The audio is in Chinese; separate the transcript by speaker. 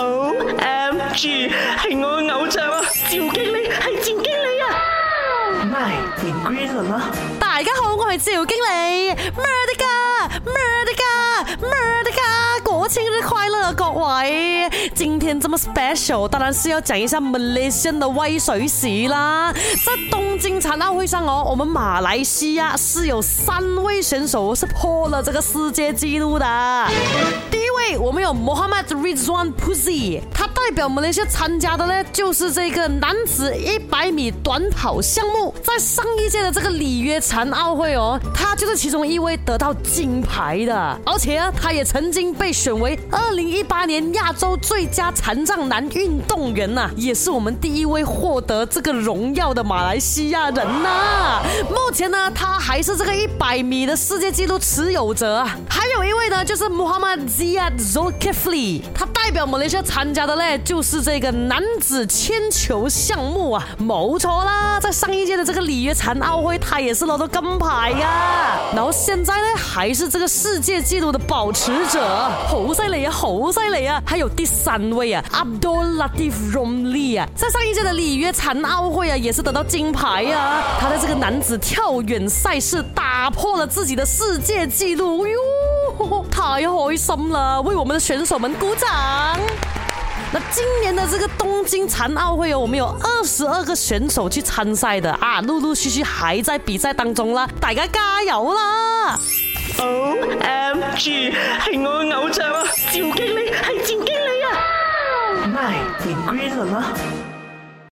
Speaker 1: 好，M G 系我嘅偶像啊，赵经理系赵经理啊，My g r e
Speaker 2: 大家好，我系赵经理 m u r d e g a m u r d e g a m u r d e g a 国庆日快乐啊各位，今天这么 special，当然是要讲一下 m a a l Malaysian 的威水史啦，在东京残奥会上哦，我们马来西亚是有三位选手是破了这个世界纪录的。我们有 Mohamed Ridwan Pusy，他代表我们那些参加的呢，就是这个男子一百米短跑项目，在上一届的这个里约残奥会哦，他就是其中一位得到金牌的，而且啊，他也曾经被选为二零一八年亚洲最佳残障男运动员呐，也是我们第一位获得这个荣耀的马来西亚人呐。目前呢，他还是这个一百米的世界纪录持有者，还有一位。位呢就是 Muhammad Zulkifli，他代表马来西亚参加的呢就是这个男子铅球项目啊，毛错啦，在上一届的这个里约残奥会，他也是拿到金牌啊，然后现在呢还是这个世界纪录的保持者，好犀利啊，好犀利啊！还有第三位啊，Abdul Latif Romli 啊，在上一届的里约残奥会啊，也是得到金牌啊，他的这个男子跳远赛事打破了自己的世界纪录，哎呦！太开心了！为我们的选手们鼓掌。那今年的这个东京残奥会哦，我们有二十二个选手去参赛的啊，陆陆续续还在比赛当中啦，大家加油啦
Speaker 1: ！O M G，系我偶像啊，赵经理，系赵经理啊！My green 了吗？